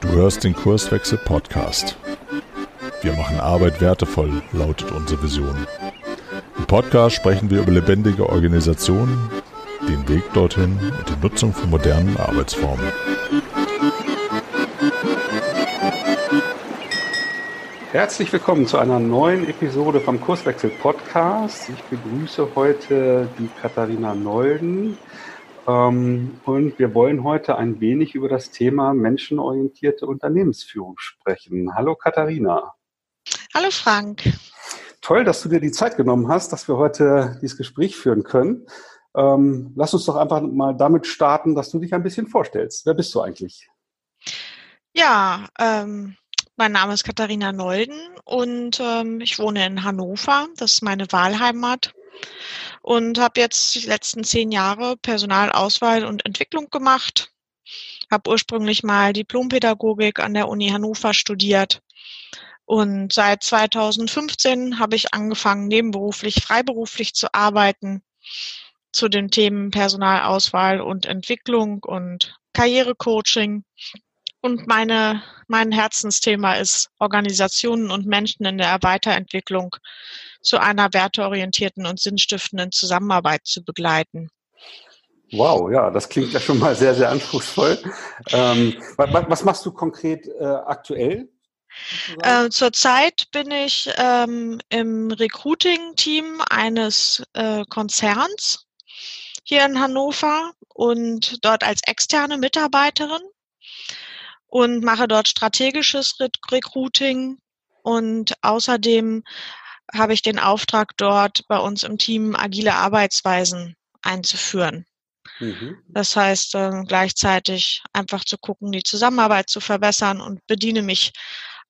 Du hörst den Kurswechsel Podcast. Wir machen Arbeit wertevoll, lautet unsere Vision. Im Podcast sprechen wir über lebendige Organisationen, den Weg dorthin und die Nutzung von modernen Arbeitsformen. Herzlich willkommen zu einer neuen Episode vom Kurswechsel Podcast. Ich begrüße heute die Katharina Nolden und wir wollen heute ein wenig über das Thema menschenorientierte Unternehmensführung sprechen. Hallo Katharina. Hallo Frank. Toll, dass du dir die Zeit genommen hast, dass wir heute dieses Gespräch führen können. Ähm, lass uns doch einfach mal damit starten, dass du dich ein bisschen vorstellst. Wer bist du eigentlich? Ja, ähm, mein Name ist Katharina Nolden und ähm, ich wohne in Hannover. Das ist meine Wahlheimat und habe jetzt die letzten zehn Jahre Personalauswahl und Entwicklung gemacht. Habe ursprünglich mal Diplompädagogik an der Uni Hannover studiert und seit 2015 habe ich angefangen, nebenberuflich, freiberuflich zu arbeiten zu den Themen Personalauswahl und Entwicklung und Karrierecoaching. Und meine, mein Herzensthema ist Organisationen und Menschen in der Weiterentwicklung zu einer werteorientierten und sinnstiftenden Zusammenarbeit zu begleiten. Wow, ja, das klingt ja schon mal sehr, sehr anspruchsvoll. Ähm, was, machst du konkret äh, aktuell? Äh, zurzeit bin ich ähm, im Recruiting-Team eines äh, Konzerns hier in Hannover und dort als externe Mitarbeiterin und mache dort strategisches Recruiting und außerdem habe ich den Auftrag dort bei uns im Team agile Arbeitsweisen einzuführen. Mhm. Das heißt, äh, gleichzeitig einfach zu gucken, die Zusammenarbeit zu verbessern und bediene mich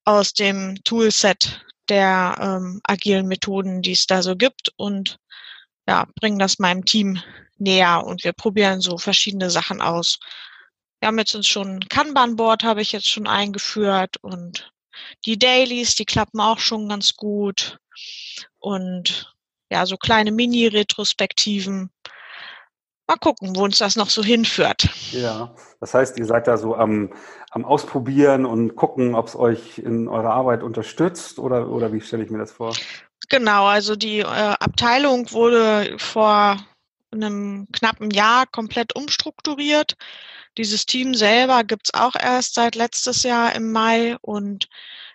aus dem Toolset der ähm, agilen Methoden, die es da so gibt und ja, bringen das meinem Team näher und wir probieren so verschiedene Sachen aus. Wir haben jetzt uns schon ein Kanban-Board habe ich jetzt schon eingeführt und die Dailies, die klappen auch schon ganz gut und ja, so kleine Mini-Retrospektiven. Mal gucken, wo uns das noch so hinführt. Ja, das heißt, ihr seid da so am, am Ausprobieren und gucken, ob es euch in eurer Arbeit unterstützt oder, oder wie stelle ich mir das vor? Genau, also die äh, Abteilung wurde vor einem knappen Jahr komplett umstrukturiert. Dieses Team selber gibt's auch erst seit letztes Jahr im Mai und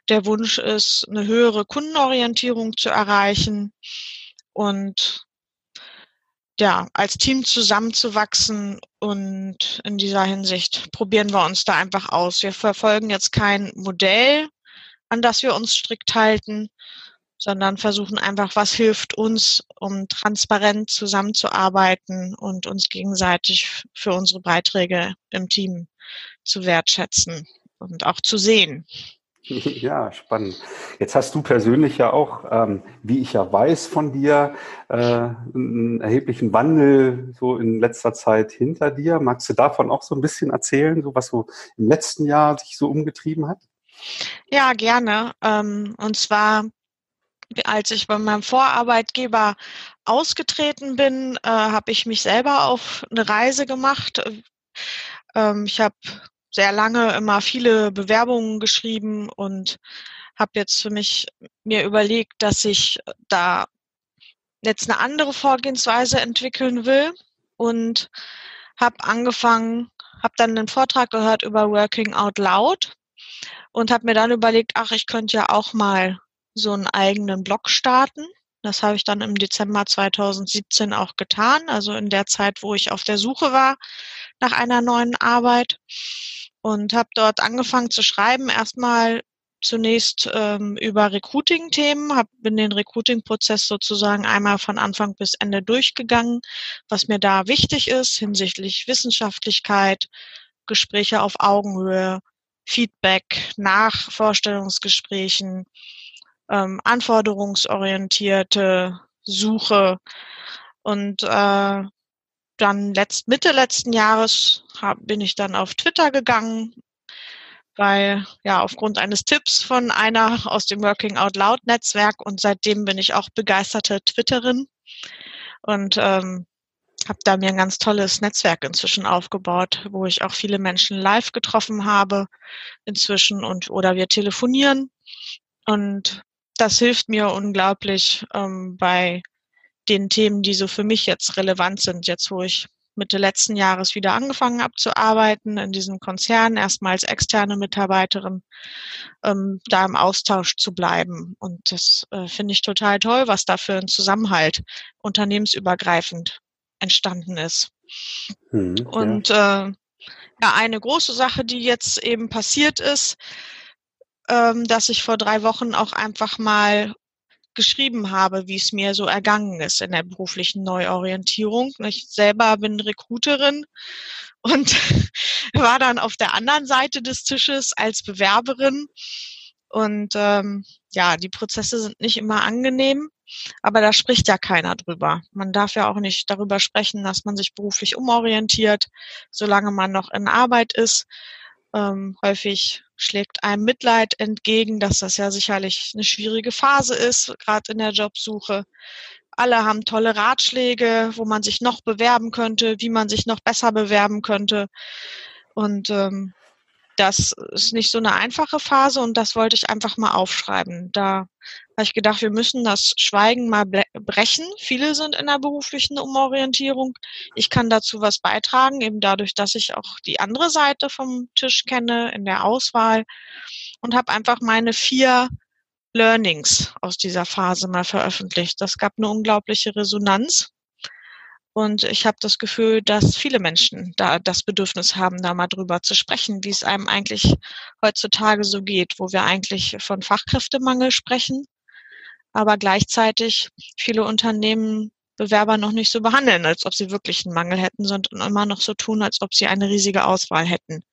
der Wunsch ist, eine höhere Kundenorientierung zu erreichen und ja, als Team zusammenzuwachsen und in dieser Hinsicht probieren wir uns da einfach aus. Wir verfolgen jetzt kein Modell, an das wir uns strikt halten, sondern versuchen einfach, was hilft uns, um transparent zusammenzuarbeiten und uns gegenseitig für unsere Beiträge im Team zu wertschätzen und auch zu sehen. Ja, spannend. Jetzt hast du persönlich ja auch, ähm, wie ich ja weiß von dir, äh, einen erheblichen Wandel so in letzter Zeit hinter dir. Magst du davon auch so ein bisschen erzählen, so was so im letzten Jahr sich so umgetrieben hat? Ja, gerne. Ähm, und zwar, als ich bei meinem Vorarbeitgeber ausgetreten bin, äh, habe ich mich selber auf eine Reise gemacht. Ähm, ich habe sehr lange immer viele Bewerbungen geschrieben und habe jetzt für mich mir überlegt, dass ich da jetzt eine andere Vorgehensweise entwickeln will und habe angefangen, habe dann einen Vortrag gehört über Working Out Loud und habe mir dann überlegt, ach, ich könnte ja auch mal so einen eigenen Blog starten. Das habe ich dann im Dezember 2017 auch getan, also in der Zeit, wo ich auf der Suche war nach einer neuen Arbeit und habe dort angefangen zu schreiben. Erstmal zunächst ähm, über Recruiting-Themen, bin den Recruiting-Prozess sozusagen einmal von Anfang bis Ende durchgegangen, was mir da wichtig ist hinsichtlich Wissenschaftlichkeit, Gespräche auf Augenhöhe, Feedback nach Vorstellungsgesprächen, ähm, anforderungsorientierte Suche und äh, dann letzt, Mitte letzten Jahres hab, bin ich dann auf Twitter gegangen, weil ja aufgrund eines Tipps von einer aus dem Working Out Loud Netzwerk und seitdem bin ich auch begeisterte Twitterin und ähm, habe da mir ein ganz tolles Netzwerk inzwischen aufgebaut, wo ich auch viele Menschen live getroffen habe inzwischen und oder wir telefonieren. Und das hilft mir unglaublich ähm, bei den Themen, die so für mich jetzt relevant sind, jetzt wo ich Mitte letzten Jahres wieder angefangen habe zu arbeiten in diesem Konzern, erstmal als externe Mitarbeiterin, ähm, da im Austausch zu bleiben. Und das äh, finde ich total toll, was da für ein Zusammenhalt unternehmensübergreifend entstanden ist. Hm, Und ja. Äh, ja, eine große Sache, die jetzt eben passiert ist, ähm, dass ich vor drei Wochen auch einfach mal geschrieben habe, wie es mir so ergangen ist in der beruflichen Neuorientierung. Ich selber bin Recruiterin und war dann auf der anderen Seite des Tisches als Bewerberin. Und ähm, ja, die Prozesse sind nicht immer angenehm, aber da spricht ja keiner drüber. Man darf ja auch nicht darüber sprechen, dass man sich beruflich umorientiert, solange man noch in Arbeit ist. Ähm, häufig schlägt einem Mitleid entgegen, dass das ja sicherlich eine schwierige Phase ist, gerade in der Jobsuche. Alle haben tolle Ratschläge, wo man sich noch bewerben könnte, wie man sich noch besser bewerben könnte. Und ähm, das ist nicht so eine einfache Phase und das wollte ich einfach mal aufschreiben. Da habe ich gedacht, wir müssen das Schweigen mal brechen. Viele sind in der beruflichen Umorientierung. Ich kann dazu was beitragen, eben dadurch, dass ich auch die andere Seite vom Tisch kenne in der Auswahl und habe einfach meine vier Learnings aus dieser Phase mal veröffentlicht. Das gab eine unglaubliche Resonanz. Und ich habe das Gefühl, dass viele Menschen da das Bedürfnis haben, da mal drüber zu sprechen, wie es einem eigentlich heutzutage so geht, wo wir eigentlich von Fachkräftemangel sprechen, aber gleichzeitig viele Unternehmen Bewerber noch nicht so behandeln, als ob sie wirklich einen Mangel hätten, sondern immer noch so tun, als ob sie eine riesige Auswahl hätten.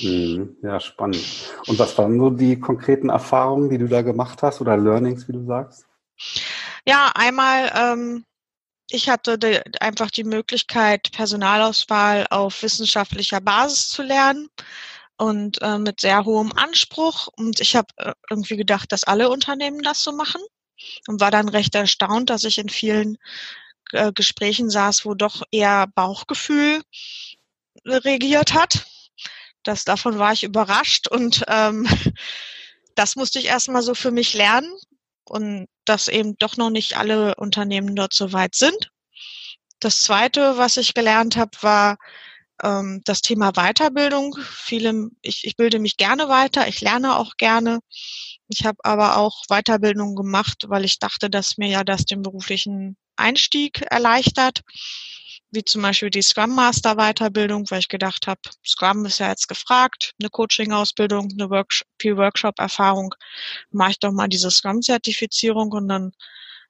Hm, ja, spannend. Und was waren so die konkreten Erfahrungen, die du da gemacht hast oder Learnings, wie du sagst? Ja, einmal ähm, ich hatte de, einfach die Möglichkeit, Personalauswahl auf wissenschaftlicher Basis zu lernen und äh, mit sehr hohem Anspruch. Und ich habe äh, irgendwie gedacht, dass alle Unternehmen das so machen und war dann recht erstaunt, dass ich in vielen äh, Gesprächen saß, wo doch eher Bauchgefühl regiert hat. Das, davon war ich überrascht und ähm, das musste ich erstmal so für mich lernen und dass eben doch noch nicht alle Unternehmen dort so weit sind. Das Zweite, was ich gelernt habe, war ähm, das Thema Weiterbildung. Viele, ich, ich bilde mich gerne weiter, ich lerne auch gerne. Ich habe aber auch Weiterbildung gemacht, weil ich dachte, dass mir ja das den beruflichen Einstieg erleichtert wie zum Beispiel die Scrum Master Weiterbildung, weil ich gedacht habe, Scrum ist ja jetzt gefragt, eine Coaching-Ausbildung, eine Workshop, viel Workshop-Erfahrung, mache ich doch mal diese Scrum-Zertifizierung und dann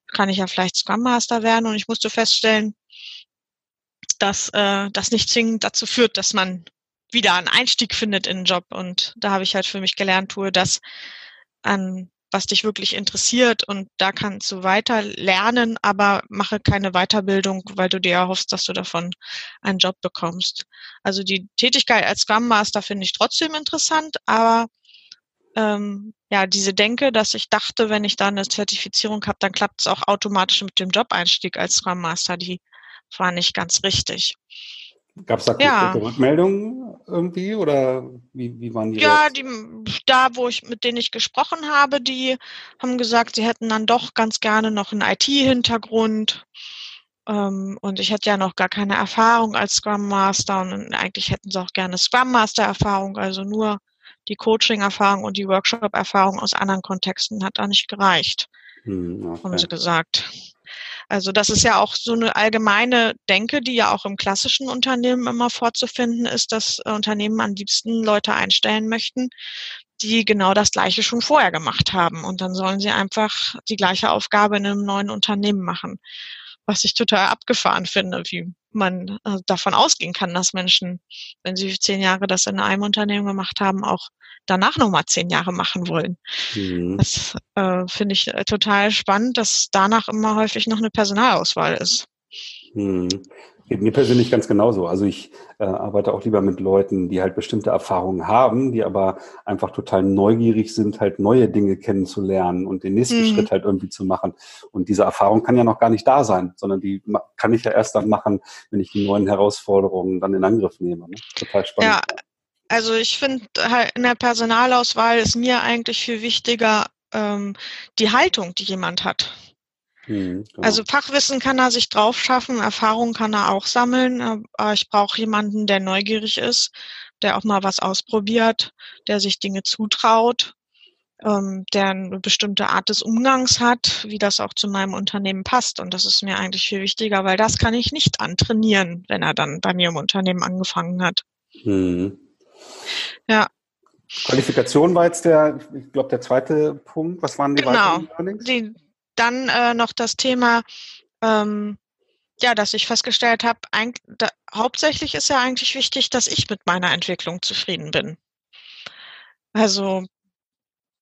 kann ich ja vielleicht Scrum Master werden. Und ich musste feststellen, dass äh, das nicht zwingend dazu führt, dass man wieder einen Einstieg findet in den Job. Und da habe ich halt für mich gelernt, tue das an was dich wirklich interessiert und da kannst du weiter lernen, aber mache keine Weiterbildung, weil du dir erhoffst, dass du davon einen Job bekommst. Also die Tätigkeit als Scrum Master finde ich trotzdem interessant, aber ähm, ja, diese Denke, dass ich dachte, wenn ich da eine Zertifizierung habe, dann klappt es auch automatisch mit dem Job-Einstieg als Scrum Master, die war nicht ganz richtig. Gab es da ja. Rückmeldungen irgendwie oder wie, wie waren die? Ja, die, da, wo ich mit denen ich gesprochen habe, die haben gesagt, sie hätten dann doch ganz gerne noch einen IT-Hintergrund. Ähm, und ich hätte ja noch gar keine Erfahrung als Scrum Master und eigentlich hätten sie auch gerne Scrum Master Erfahrung, also nur die Coaching-Erfahrung und die Workshop-Erfahrung aus anderen Kontexten hat da nicht gereicht, hm, okay. haben sie gesagt. Also das ist ja auch so eine allgemeine Denke, die ja auch im klassischen Unternehmen immer vorzufinden ist, dass äh, Unternehmen am liebsten Leute einstellen möchten, die genau das Gleiche schon vorher gemacht haben. Und dann sollen sie einfach die gleiche Aufgabe in einem neuen Unternehmen machen. Was ich total abgefahren finde, wie man äh, davon ausgehen kann, dass Menschen, wenn sie zehn Jahre das in einem Unternehmen gemacht haben, auch danach nochmal zehn Jahre machen wollen. Mhm. Das äh, finde ich äh, total spannend, dass danach immer häufig noch eine Personalauswahl ist. Mhm. Geht mir persönlich ganz genauso. Also ich äh, arbeite auch lieber mit Leuten, die halt bestimmte Erfahrungen haben, die aber einfach total neugierig sind, halt neue Dinge kennenzulernen und den nächsten mhm. Schritt halt irgendwie zu machen. Und diese Erfahrung kann ja noch gar nicht da sein, sondern die kann ich ja erst dann machen, wenn ich die neuen Herausforderungen dann in Angriff nehme. Ne? Total spannend. Ja. Also ich finde halt in der Personalauswahl ist mir eigentlich viel wichtiger ähm, die Haltung, die jemand hat. Mhm, genau. Also Fachwissen kann er sich drauf schaffen, Erfahrung kann er auch sammeln, aber ich brauche jemanden, der neugierig ist, der auch mal was ausprobiert, der sich Dinge zutraut, ähm, der eine bestimmte Art des Umgangs hat, wie das auch zu meinem Unternehmen passt. Und das ist mir eigentlich viel wichtiger, weil das kann ich nicht antrainieren, wenn er dann bei mir im Unternehmen angefangen hat. Mhm. Ja. Qualifikation war jetzt der, ich glaube, der zweite Punkt. Was waren die genau. weiteren Learnings? Die, dann äh, noch das Thema, ähm, ja, dass ich festgestellt habe, da, hauptsächlich ist ja eigentlich wichtig, dass ich mit meiner Entwicklung zufrieden bin. Also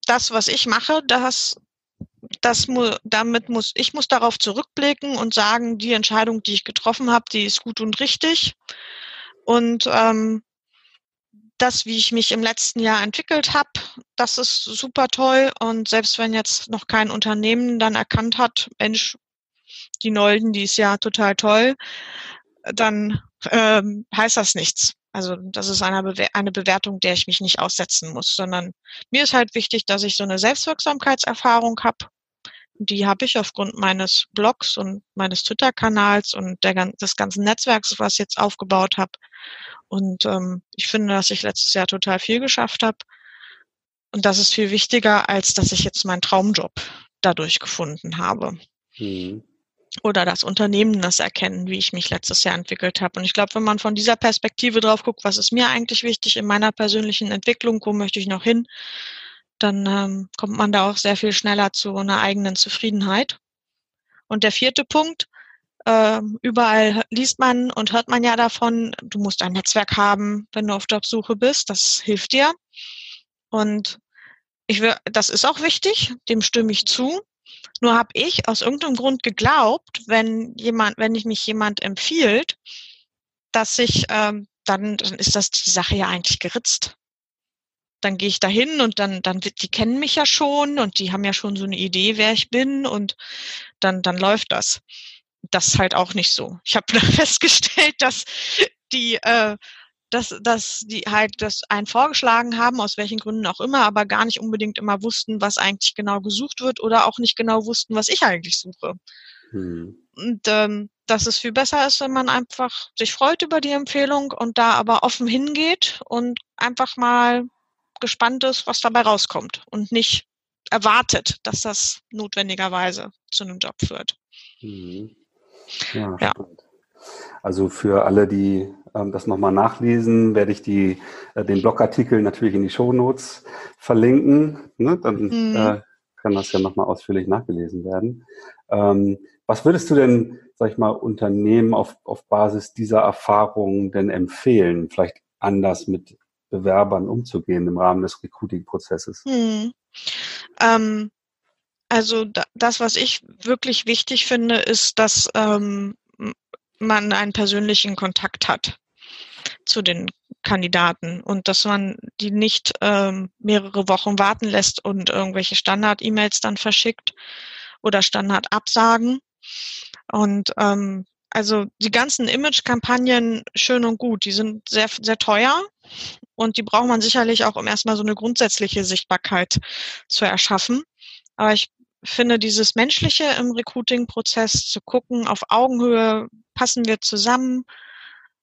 das, was ich mache, das, das mu damit muss ich muss darauf zurückblicken und sagen, die Entscheidung, die ich getroffen habe, die ist gut und richtig. Und ähm, das, wie ich mich im letzten Jahr entwickelt habe, das ist super toll. Und selbst wenn jetzt noch kein Unternehmen dann erkannt hat, Mensch, die Nolden, die ist ja total toll, dann ähm, heißt das nichts. Also das ist eine, Bewer eine Bewertung, der ich mich nicht aussetzen muss, sondern mir ist halt wichtig, dass ich so eine Selbstwirksamkeitserfahrung habe. Die habe ich aufgrund meines Blogs und meines Twitter-Kanals und der, des ganzen Netzwerks, was ich jetzt aufgebaut habe. Und ähm, ich finde, dass ich letztes Jahr total viel geschafft habe. Und das ist viel wichtiger, als dass ich jetzt meinen Traumjob dadurch gefunden habe. Mhm. Oder das Unternehmen das erkennen, wie ich mich letztes Jahr entwickelt habe. Und ich glaube, wenn man von dieser Perspektive drauf guckt, was ist mir eigentlich wichtig in meiner persönlichen Entwicklung, wo möchte ich noch hin, dann ähm, kommt man da auch sehr viel schneller zu einer eigenen Zufriedenheit. Und der vierte Punkt, äh, überall liest man und hört man ja davon, du musst ein Netzwerk haben, wenn du auf Jobsuche bist. Das hilft dir. Und ich will, das ist auch wichtig, dem stimme ich zu. Nur habe ich aus irgendeinem Grund geglaubt, wenn jemand, wenn ich mich jemand empfiehlt, dass ich, ähm, dann, dann ist das die Sache ja eigentlich geritzt. Dann gehe ich dahin und dann, dann, die kennen mich ja schon und die haben ja schon so eine Idee, wer ich bin und dann, dann läuft das das halt auch nicht so. Ich habe festgestellt, dass die, äh, dass, dass die halt das einen vorgeschlagen haben, aus welchen Gründen auch immer, aber gar nicht unbedingt immer wussten, was eigentlich genau gesucht wird oder auch nicht genau wussten, was ich eigentlich suche. Hm. Und ähm, dass es viel besser ist, wenn man einfach sich freut über die Empfehlung und da aber offen hingeht und einfach mal gespannt ist, was dabei rauskommt und nicht erwartet, dass das notwendigerweise zu einem Job führt. Hm. Ja, ja. Also für alle, die ähm, das nochmal nachlesen, werde ich die, äh, den Blogartikel natürlich in die Show Notes verlinken. Ne? Dann mhm. äh, kann das ja nochmal ausführlich nachgelesen werden. Ähm, was würdest du denn, sag ich mal, Unternehmen auf, auf Basis dieser Erfahrungen denn empfehlen, vielleicht anders mit Bewerbern umzugehen im Rahmen des Recruiting-Prozesses? Mhm. Ähm, also das, was ich wirklich wichtig finde, ist, dass ähm, man einen persönlichen Kontakt hat zu den Kandidaten und dass man die nicht ähm, mehrere Wochen warten lässt und irgendwelche Standard-E-Mails dann verschickt oder Standard-Absagen. Und ähm, also die ganzen Image-Kampagnen schön und gut, die sind sehr, sehr teuer und die braucht man sicherlich auch, um erstmal so eine grundsätzliche Sichtbarkeit zu erschaffen. Aber ich finde dieses Menschliche im Recruiting-Prozess zu gucken, auf Augenhöhe passen wir zusammen?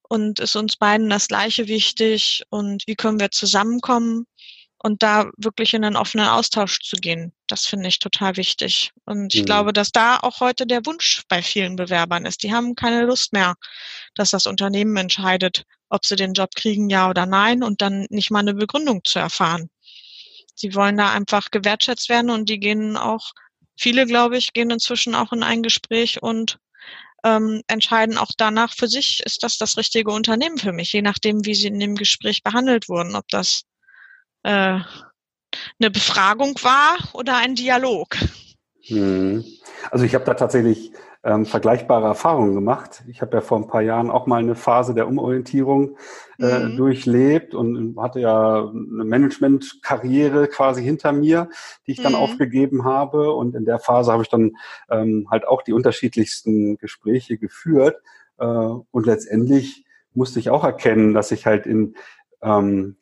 Und ist uns beiden das Gleiche wichtig? Und wie können wir zusammenkommen und da wirklich in einen offenen Austausch zu gehen. Das finde ich total wichtig. Und ich mhm. glaube, dass da auch heute der Wunsch bei vielen Bewerbern ist. Die haben keine Lust mehr, dass das Unternehmen entscheidet, ob sie den Job kriegen, ja oder nein, und dann nicht mal eine Begründung zu erfahren. Sie wollen da einfach gewertschätzt werden und die gehen auch viele, glaube ich, gehen inzwischen auch in ein Gespräch und ähm, entscheiden auch danach für sich, ist das das richtige Unternehmen für mich, je nachdem, wie sie in dem Gespräch behandelt wurden, ob das äh, eine Befragung war oder ein Dialog. Hm. Also ich habe da tatsächlich ähm, vergleichbare Erfahrungen gemacht. Ich habe ja vor ein paar Jahren auch mal eine Phase der Umorientierung äh, mhm. durchlebt und hatte ja eine Managementkarriere quasi hinter mir, die ich dann mhm. aufgegeben habe. Und in der Phase habe ich dann ähm, halt auch die unterschiedlichsten Gespräche geführt. Äh, und letztendlich musste ich auch erkennen, dass ich halt in, ähm,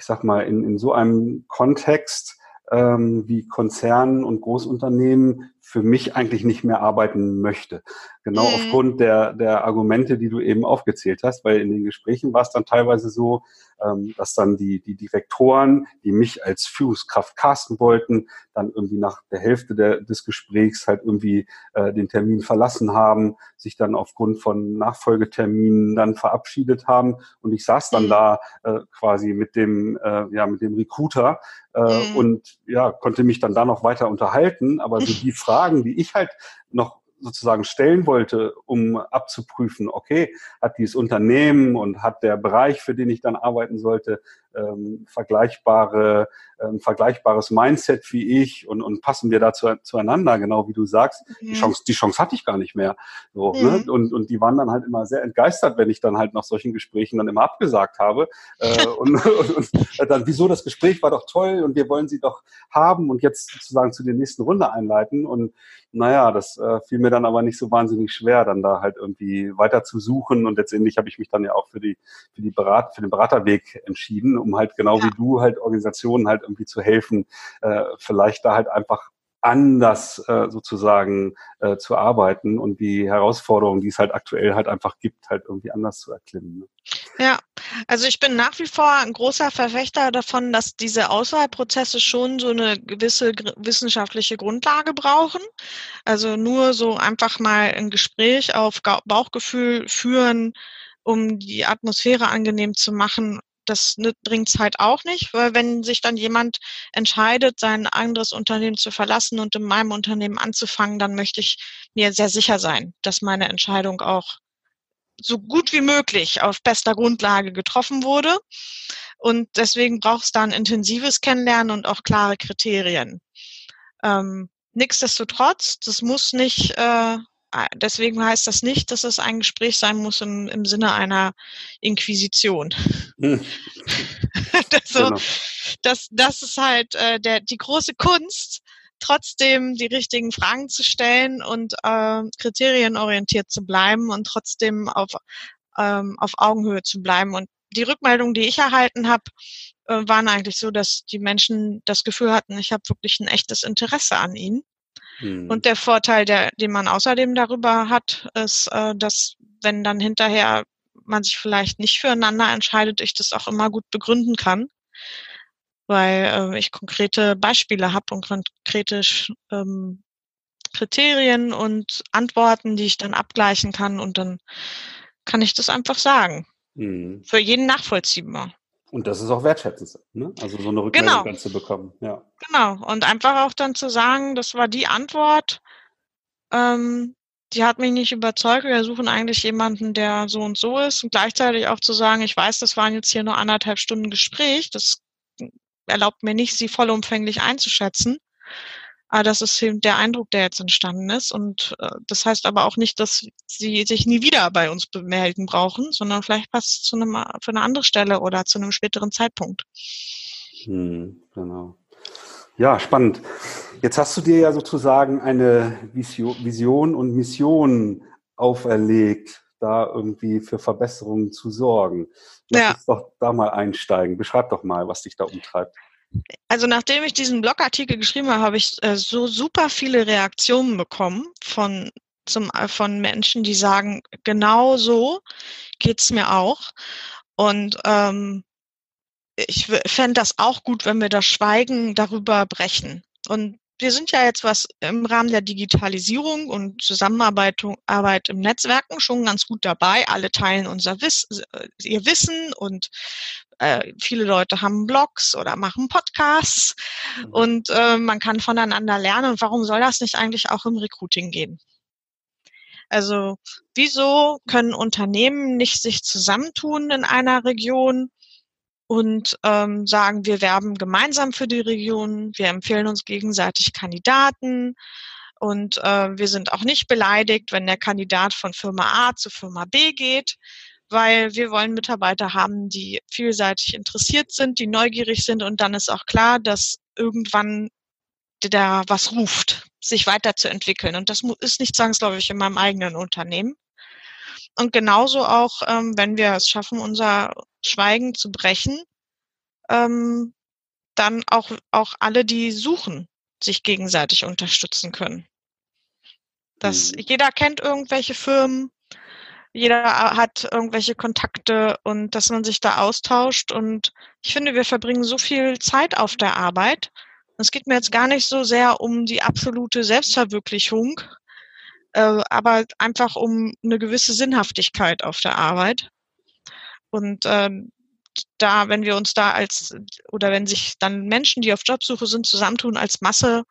ich sag mal, in, in so einem Kontext ähm, wie Konzernen und Großunternehmen für mich eigentlich nicht mehr arbeiten möchte. Genau mhm. aufgrund der, der Argumente, die du eben aufgezählt hast, weil in den Gesprächen war es dann teilweise so, ähm, dass dann die, die Direktoren, die mich als Führungskraft casten wollten, dann irgendwie nach der Hälfte der, des Gesprächs halt irgendwie äh, den Termin verlassen haben, sich dann aufgrund von Nachfolgeterminen dann verabschiedet haben und ich saß dann mhm. da äh, quasi mit dem äh, ja mit dem Recruiter äh, mhm. und ja konnte mich dann da noch weiter unterhalten, aber so die Fragen, die ich halt noch sozusagen stellen wollte, um abzuprüfen, okay, hat dieses Unternehmen und hat der Bereich, für den ich dann arbeiten sollte, ähm, vergleichbare, ähm, vergleichbares Mindset wie ich und, und passen wir da zu, zueinander, genau wie du sagst. Mhm. Die Chance, die Chance hatte ich gar nicht mehr. So, ne? mhm. ne? und, und die waren dann halt immer sehr entgeistert, wenn ich dann halt nach solchen Gesprächen dann immer abgesagt habe. Äh, und, und, und dann, wieso das Gespräch war doch toll und wir wollen sie doch haben und jetzt sozusagen zu der nächsten Runde einleiten. Und naja, das äh, fiel mir dann aber nicht so wahnsinnig schwer, dann da halt irgendwie weiter zu suchen. Und letztendlich habe ich mich dann ja auch für die, für die Berat, für den Beraterweg entschieden, um halt genau ja. wie du halt Organisationen halt irgendwie zu helfen, äh, vielleicht da halt einfach anders äh, sozusagen äh, zu arbeiten und die Herausforderungen, die es halt aktuell halt einfach gibt, halt irgendwie anders zu erklimmen. Ne? Ja, also ich bin nach wie vor ein großer Verfechter davon, dass diese Auswahlprozesse schon so eine gewisse wissenschaftliche Grundlage brauchen. Also nur so einfach mal ein Gespräch auf Bauchgefühl führen, um die Atmosphäre angenehm zu machen, das bringt es halt auch nicht, weil wenn sich dann jemand entscheidet, sein anderes Unternehmen zu verlassen und in meinem Unternehmen anzufangen, dann möchte ich mir sehr sicher sein, dass meine Entscheidung auch so gut wie möglich auf bester Grundlage getroffen wurde. Und deswegen braucht es da ein intensives Kennenlernen und auch klare Kriterien. Ähm, nichtsdestotrotz, das muss nicht äh, deswegen heißt das nicht, dass es ein Gespräch sein muss im, im Sinne einer Inquisition. Hm. das, so, genau. das, das ist halt äh, der, die große Kunst, trotzdem die richtigen Fragen zu stellen und äh, kriterienorientiert zu bleiben und trotzdem auf, ähm, auf Augenhöhe zu bleiben. Und die Rückmeldungen, die ich erhalten habe, äh, waren eigentlich so, dass die Menschen das Gefühl hatten, ich habe wirklich ein echtes Interesse an ihnen. Mhm. Und der Vorteil, der, den man außerdem darüber hat, ist, äh, dass wenn dann hinterher man sich vielleicht nicht füreinander entscheidet, ich das auch immer gut begründen kann, weil äh, ich konkrete Beispiele habe und konkrete ähm, Kriterien und Antworten, die ich dann abgleichen kann und dann kann ich das einfach sagen. Mhm. Für jeden nachvollziehbar. Und das ist auch wertschätzend, ne? Also so eine Rückmeldung genau. zu bekommen, ja. Genau. Und einfach auch dann zu sagen, das war die Antwort, ähm, die hat mich nicht überzeugt. Wir suchen eigentlich jemanden, der so und so ist. Und gleichzeitig auch zu sagen, ich weiß, das waren jetzt hier nur anderthalb Stunden Gespräch. Das erlaubt mir nicht, sie vollumfänglich einzuschätzen. Aber das ist eben der Eindruck, der jetzt entstanden ist. Und äh, das heißt aber auch nicht, dass sie sich nie wieder bei uns bemelden brauchen, sondern vielleicht passt es zu einem, für eine andere Stelle oder zu einem späteren Zeitpunkt. Hm, genau. Ja, spannend. Jetzt hast du dir ja sozusagen eine Vision und Mission auferlegt, da irgendwie für Verbesserungen zu sorgen. Lass ja. uns doch da mal einsteigen. Beschreib doch mal, was dich da umtreibt. Also nachdem ich diesen Blogartikel geschrieben habe, habe ich äh, so super viele Reaktionen bekommen von zum, äh, von Menschen, die sagen, genau so geht's mir auch. Und ähm, ich fände das auch gut, wenn wir das Schweigen darüber brechen. Und wir sind ja jetzt was im Rahmen der Digitalisierung und Zusammenarbeit Arbeit im Netzwerken schon ganz gut dabei. Alle teilen unser Wiss, äh, ihr Wissen und äh, viele Leute haben Blogs oder machen Podcasts mhm. und äh, man kann voneinander lernen. Und warum soll das nicht eigentlich auch im Recruiting gehen? Also wieso können Unternehmen nicht sich zusammentun in einer Region und ähm, sagen, wir werben gemeinsam für die Region, wir empfehlen uns gegenseitig Kandidaten Und äh, wir sind auch nicht beleidigt, wenn der Kandidat von Firma A zu Firma B geht, weil wir wollen Mitarbeiter haben, die vielseitig interessiert sind, die neugierig sind und dann ist auch klar, dass irgendwann da was ruft, sich weiterzuentwickeln. Und das ist nicht zwangsläufig in meinem eigenen Unternehmen. Und genauso auch, ähm, wenn wir es schaffen, unser Schweigen zu brechen, ähm, dann auch, auch alle, die suchen, sich gegenseitig unterstützen können. Das, mhm. jeder kennt irgendwelche Firmen, jeder hat irgendwelche Kontakte und dass man sich da austauscht. Und ich finde, wir verbringen so viel Zeit auf der Arbeit. Es geht mir jetzt gar nicht so sehr um die absolute Selbstverwirklichung, äh, aber einfach um eine gewisse Sinnhaftigkeit auf der Arbeit. Und ähm, da, wenn wir uns da als, oder wenn sich dann Menschen, die auf Jobsuche sind, zusammentun als Masse,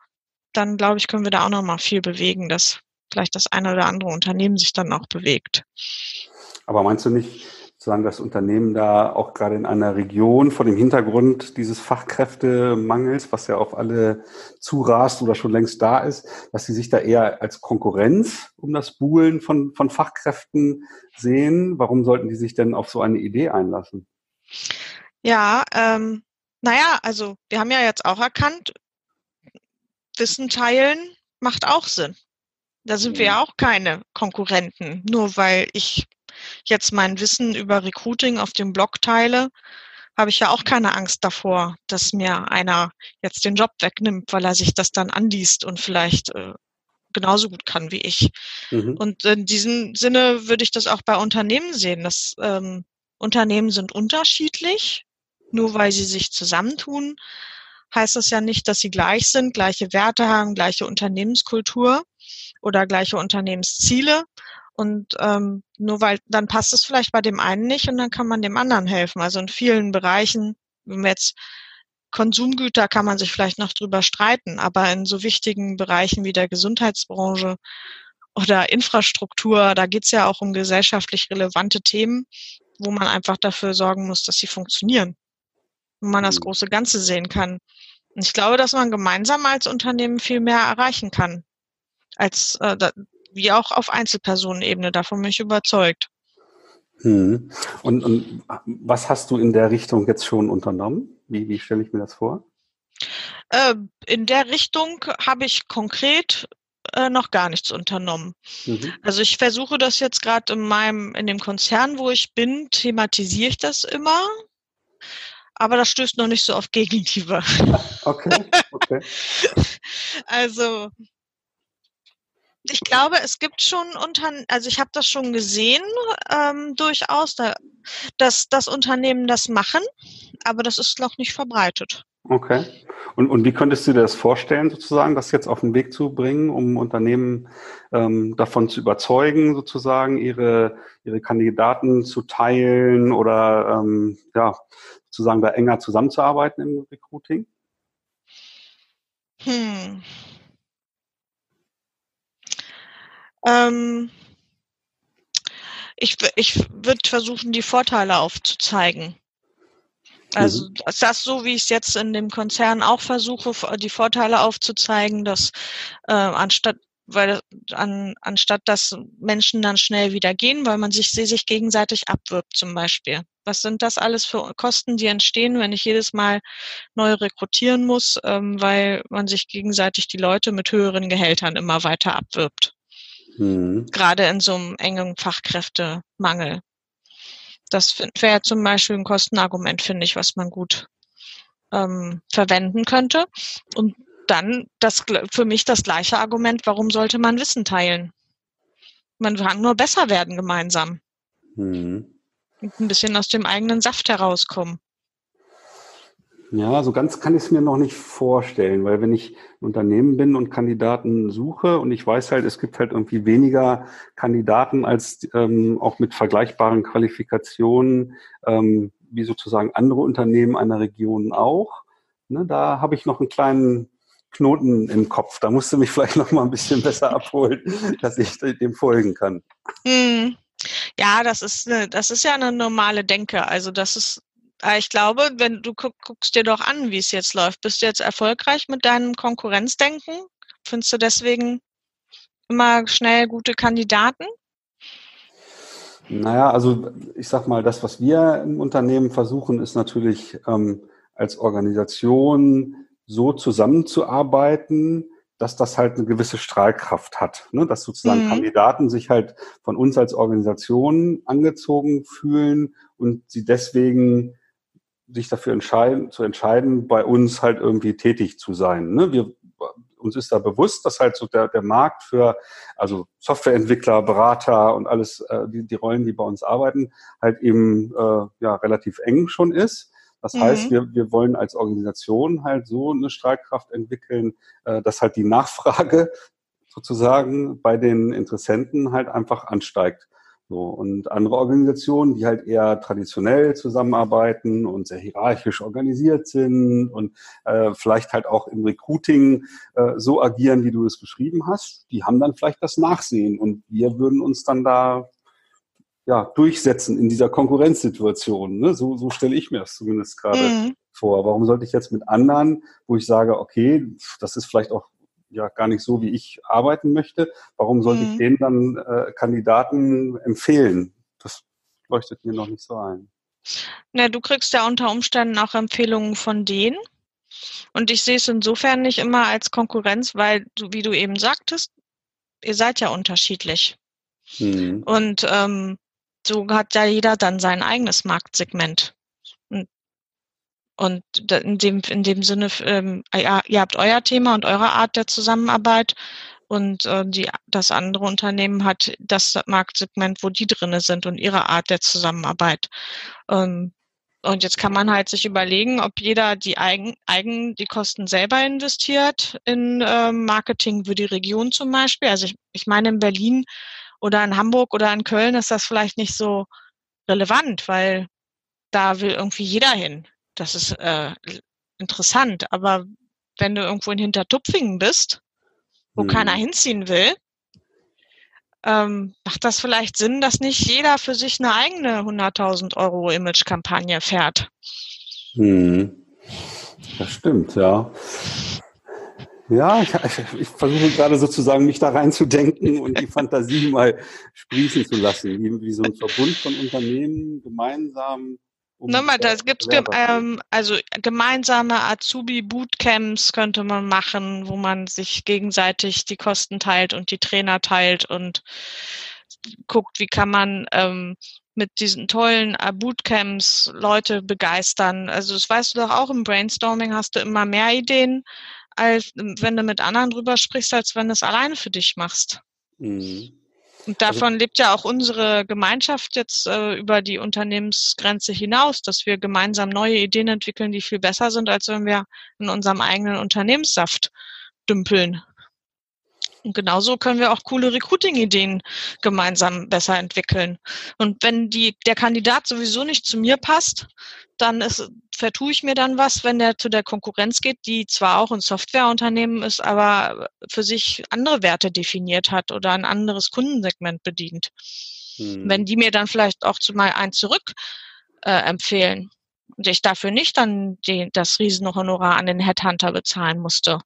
dann glaube ich, können wir da auch noch mal viel bewegen, dass vielleicht das eine oder andere Unternehmen sich dann auch bewegt. Aber meinst du nicht, sozusagen das Unternehmen da auch gerade in einer Region vor dem Hintergrund dieses Fachkräftemangels, was ja auf alle zurast oder schon längst da ist, dass sie sich da eher als Konkurrenz um das Buhlen von, von Fachkräften sehen? Warum sollten die sich denn auf so eine Idee einlassen? Ja, ähm, naja, also wir haben ja jetzt auch erkannt, Wissen teilen macht auch Sinn. Da sind wir ja mhm. auch keine Konkurrenten, nur weil ich jetzt mein Wissen über Recruiting auf dem Blog teile, habe ich ja auch keine Angst davor, dass mir einer jetzt den Job wegnimmt, weil er sich das dann anliest und vielleicht äh, genauso gut kann wie ich. Mhm. Und in diesem Sinne würde ich das auch bei Unternehmen sehen. dass ähm, Unternehmen sind unterschiedlich. Nur weil sie sich zusammentun, heißt das ja nicht, dass sie gleich sind, gleiche Werte haben, gleiche Unternehmenskultur oder gleiche Unternehmensziele. Und ähm, nur weil dann passt es vielleicht bei dem einen nicht und dann kann man dem anderen helfen. Also in vielen Bereichen, wenn wir jetzt Konsumgüter kann man sich vielleicht noch drüber streiten, aber in so wichtigen Bereichen wie der Gesundheitsbranche oder Infrastruktur, da geht es ja auch um gesellschaftlich relevante Themen, wo man einfach dafür sorgen muss, dass sie funktionieren. Wo man das mhm. große Ganze sehen kann. Und ich glaube, dass man gemeinsam als Unternehmen viel mehr erreichen kann, als äh, wie auch auf Einzelpersonenebene. Davon bin ich überzeugt. Hm. Und, und, was hast du in der Richtung jetzt schon unternommen? Wie, wie stelle ich mir das vor? Äh, in der Richtung habe ich konkret äh, noch gar nichts unternommen. Mhm. Also ich versuche das jetzt gerade in meinem, in dem Konzern, wo ich bin, thematisiere ich das immer. Aber das stößt noch nicht so auf Gegenliebe. Okay, okay. also ich glaube, es gibt schon unter, also ich habe das schon gesehen, ähm, durchaus, da, dass das Unternehmen das machen, aber das ist noch nicht verbreitet. Okay. Und, und wie könntest du dir das vorstellen, sozusagen, das jetzt auf den Weg zu bringen, um Unternehmen ähm, davon zu überzeugen, sozusagen, ihre, ihre Kandidaten zu teilen oder ähm, ja, sozusagen da enger zusammenzuarbeiten im Recruiting? Hm. Ähm, ich ich würde versuchen, die Vorteile aufzuzeigen. Also das so, wie ich es jetzt in dem Konzern auch versuche, die Vorteile aufzuzeigen, dass äh, anstatt weil an, anstatt dass Menschen dann schnell wieder gehen, weil man sich sie sich gegenseitig abwirbt zum Beispiel. Was sind das alles für Kosten, die entstehen, wenn ich jedes Mal neu rekrutieren muss, ähm, weil man sich gegenseitig die Leute mit höheren Gehältern immer weiter abwirbt? Mhm. Gerade in so einem engen Fachkräftemangel. Das wäre zum Beispiel ein Kostenargument, finde ich, was man gut ähm, verwenden könnte. Und dann das für mich das gleiche Argument, warum sollte man Wissen teilen? Man kann nur besser werden gemeinsam. Mhm. Und ein bisschen aus dem eigenen Saft herauskommen. Ja, so ganz kann ich es mir noch nicht vorstellen, weil wenn ich ein Unternehmen bin und Kandidaten suche und ich weiß halt, es gibt halt irgendwie weniger Kandidaten als ähm, auch mit vergleichbaren Qualifikationen, ähm, wie sozusagen andere Unternehmen einer Region auch. Ne, da habe ich noch einen kleinen Knoten im Kopf. Da musst du mich vielleicht noch mal ein bisschen besser abholen, dass ich dem folgen kann. Hm. Ja, das ist eine, das ist ja eine normale Denke. Also das ist ich glaube, wenn du guck, guckst dir doch an, wie es jetzt läuft. Bist du jetzt erfolgreich mit deinem Konkurrenzdenken? Findest du deswegen immer schnell gute Kandidaten? Naja, also ich sag mal, das, was wir im Unternehmen versuchen, ist natürlich ähm, als Organisation so zusammenzuarbeiten, dass das halt eine gewisse Strahlkraft hat. Ne? Dass sozusagen mhm. Kandidaten sich halt von uns als Organisation angezogen fühlen und sie deswegen sich dafür entscheiden, zu entscheiden, bei uns halt irgendwie tätig zu sein. Ne? Wir, uns ist da bewusst, dass halt so der, der Markt für also Softwareentwickler, Berater und alles, äh, die, die Rollen, die bei uns arbeiten, halt eben äh, ja relativ eng schon ist. Das mhm. heißt, wir, wir wollen als Organisation halt so eine Strahlkraft entwickeln, äh, dass halt die Nachfrage sozusagen bei den Interessenten halt einfach ansteigt. So, und andere Organisationen, die halt eher traditionell zusammenarbeiten und sehr hierarchisch organisiert sind und äh, vielleicht halt auch im Recruiting äh, so agieren, wie du es beschrieben hast, die haben dann vielleicht das Nachsehen und wir würden uns dann da ja, durchsetzen in dieser Konkurrenzsituation. Ne? So, so stelle ich mir das zumindest gerade mhm. vor. Warum sollte ich jetzt mit anderen, wo ich sage, okay, das ist vielleicht auch ja gar nicht so, wie ich arbeiten möchte, warum sollte mhm. ich denen dann äh, Kandidaten empfehlen? Das leuchtet mir noch nicht so ein. Na, du kriegst ja unter Umständen auch Empfehlungen von denen. Und ich sehe es insofern nicht immer als Konkurrenz, weil, du, wie du eben sagtest, ihr seid ja unterschiedlich. Mhm. Und ähm, so hat ja jeder dann sein eigenes Marktsegment. Und, in dem, in dem Sinne, ähm, ihr habt euer Thema und eure Art der Zusammenarbeit und äh, die, das andere Unternehmen hat das Marktsegment, wo die drinne sind und ihre Art der Zusammenarbeit. Ähm, und jetzt kann man halt sich überlegen, ob jeder die eigen, eigen die Kosten selber investiert in äh, Marketing für die Region zum Beispiel. Also ich, ich meine in Berlin oder in Hamburg oder in Köln ist das vielleicht nicht so relevant, weil da will irgendwie jeder hin. Das ist äh, interessant. Aber wenn du irgendwo in Hintertupfingen bist, wo hm. keiner hinziehen will, ähm, macht das vielleicht Sinn, dass nicht jeder für sich eine eigene 100.000 Euro Image-Kampagne fährt. Hm. Das stimmt, ja. Ja, ich, ich, versuche gerade sozusagen mich da reinzudenken und die Fantasie mal sprießen zu lassen, wie, wie so ein Verbund von Unternehmen gemeinsam. Um Nochmal, da gibt es ähm, also gemeinsame Azubi-Bootcamps könnte man machen, wo man sich gegenseitig die Kosten teilt und die Trainer teilt und guckt, wie kann man ähm, mit diesen tollen äh, Bootcamps Leute begeistern. Also das weißt du doch auch im Brainstorming hast du immer mehr Ideen als wenn du mit anderen drüber sprichst, als wenn du es alleine für dich machst. Mhm. Und also davon also, lebt ja auch unsere Gemeinschaft jetzt äh, über die Unternehmensgrenze hinaus, dass wir gemeinsam neue Ideen entwickeln, die viel besser sind, als wenn wir in unserem eigenen Unternehmenssaft dümpeln. Und genauso können wir auch coole Recruiting-Ideen gemeinsam besser entwickeln. Und wenn die, der Kandidat sowieso nicht zu mir passt, dann ist, vertue ich mir dann was, wenn der zu der Konkurrenz geht, die zwar auch ein Softwareunternehmen ist, aber für sich andere Werte definiert hat oder ein anderes Kundensegment bedient. Hm. Wenn die mir dann vielleicht auch zu mal ein zurück äh, empfehlen und ich dafür nicht dann die, das Riesenhonorar an den Headhunter bezahlen musste,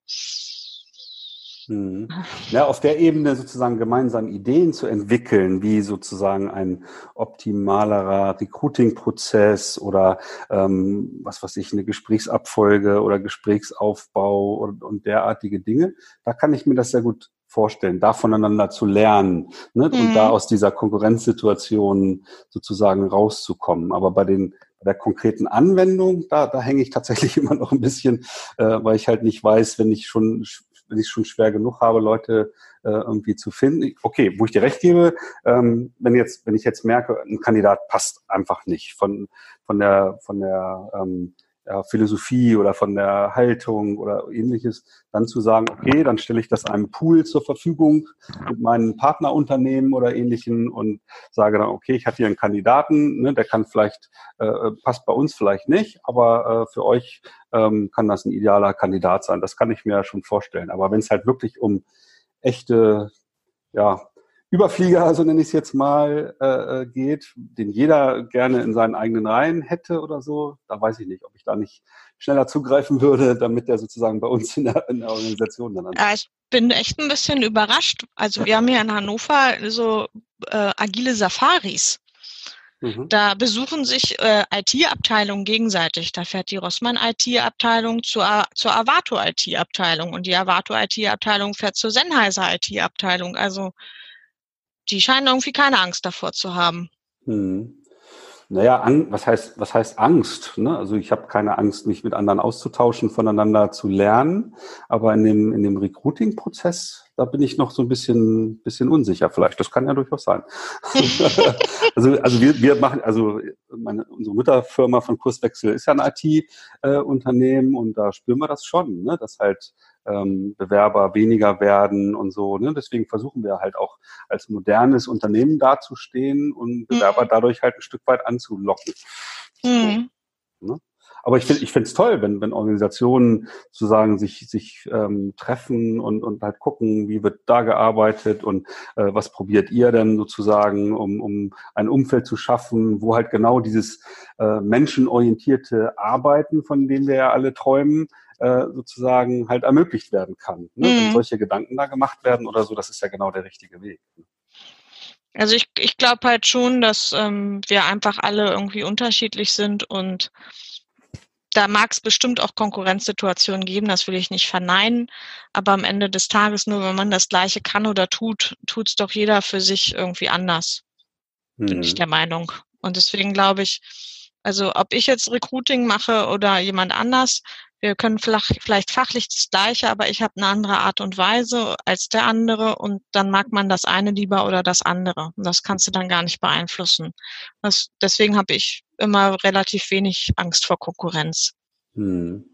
Mhm. Ja, auf der Ebene sozusagen gemeinsam Ideen zu entwickeln, wie sozusagen ein optimalerer Recruiting-Prozess oder ähm, was weiß ich, eine Gesprächsabfolge oder Gesprächsaufbau und, und derartige Dinge, da kann ich mir das sehr gut vorstellen, da voneinander zu lernen ne? Mhm. und da aus dieser Konkurrenzsituation sozusagen rauszukommen. Aber bei den bei der konkreten Anwendung, da, da hänge ich tatsächlich immer noch ein bisschen, äh, weil ich halt nicht weiß, wenn ich schon wenn ich schon schwer genug habe, Leute äh, irgendwie zu finden. Okay, wo ich dir recht gebe, ähm, wenn jetzt, wenn ich jetzt merke, ein Kandidat passt einfach nicht von von der von der ähm, ja, Philosophie oder von der Haltung oder ähnliches, dann zu sagen, okay, dann stelle ich das einem Pool zur Verfügung mit meinen Partnerunternehmen oder ähnlichen und sage dann, okay, ich hatte hier einen Kandidaten, ne, der kann vielleicht, äh, passt bei uns vielleicht nicht, aber äh, für euch ähm, kann das ein idealer Kandidat sein. Das kann ich mir schon vorstellen. Aber wenn es halt wirklich um echte, ja, Überflieger, so nenne ich es jetzt mal, äh, äh, geht, den jeder gerne in seinen eigenen Reihen hätte oder so, da weiß ich nicht, ob ich da nicht schneller zugreifen würde, damit der sozusagen bei uns in der, in der Organisation dann Ja, ich bin echt ein bisschen überrascht. Also wir haben hier in Hannover so äh, agile Safaris. Mhm. Da besuchen sich äh, IT-Abteilungen gegenseitig. Da fährt die Rossmann IT-Abteilung zur, zur Avato IT-Abteilung und die Avato IT-Abteilung fährt zur Sennheiser IT-Abteilung. Also die scheinen irgendwie keine Angst davor zu haben. Mhm. Naja, was heißt, was heißt Angst? Ne? Also ich habe keine Angst, mich mit anderen auszutauschen, voneinander zu lernen. Aber in dem, in dem Recruiting-Prozess da bin ich noch so ein bisschen, bisschen unsicher vielleicht. Das kann ja durchaus sein. also, also wir, wir machen, also meine, unsere Mutterfirma von Kurswechsel ist ja ein IT-Unternehmen äh, und da spüren wir das schon, ne? dass halt ähm, Bewerber weniger werden und so. Ne? Deswegen versuchen wir halt auch als modernes Unternehmen dazustehen und Bewerber mhm. dadurch halt ein Stück weit anzulocken. Mhm. So, ne? Aber ich finde ich finde es toll, wenn, wenn Organisationen sozusagen sich, sich ähm, treffen und, und halt gucken, wie wird da gearbeitet und äh, was probiert ihr denn sozusagen, um, um ein Umfeld zu schaffen, wo halt genau dieses äh, menschenorientierte Arbeiten, von dem wir ja alle träumen, äh, sozusagen halt ermöglicht werden kann. Ne? Mhm. Wenn solche Gedanken da gemacht werden oder so, das ist ja genau der richtige Weg. Also ich, ich glaube halt schon, dass ähm, wir einfach alle irgendwie unterschiedlich sind und da mag es bestimmt auch Konkurrenzsituationen geben, das will ich nicht verneinen. Aber am Ende des Tages, nur wenn man das Gleiche kann oder tut, tut es doch jeder für sich irgendwie anders. Mhm. Bin ich mhm. der Meinung. Und deswegen glaube ich, also ob ich jetzt Recruiting mache oder jemand anders, wir können vielleicht, fachlich das Gleiche, aber ich habe eine andere Art und Weise als der andere und dann mag man das eine lieber oder das andere. Und das kannst du dann gar nicht beeinflussen. Das, deswegen habe ich immer relativ wenig Angst vor Konkurrenz. Hm.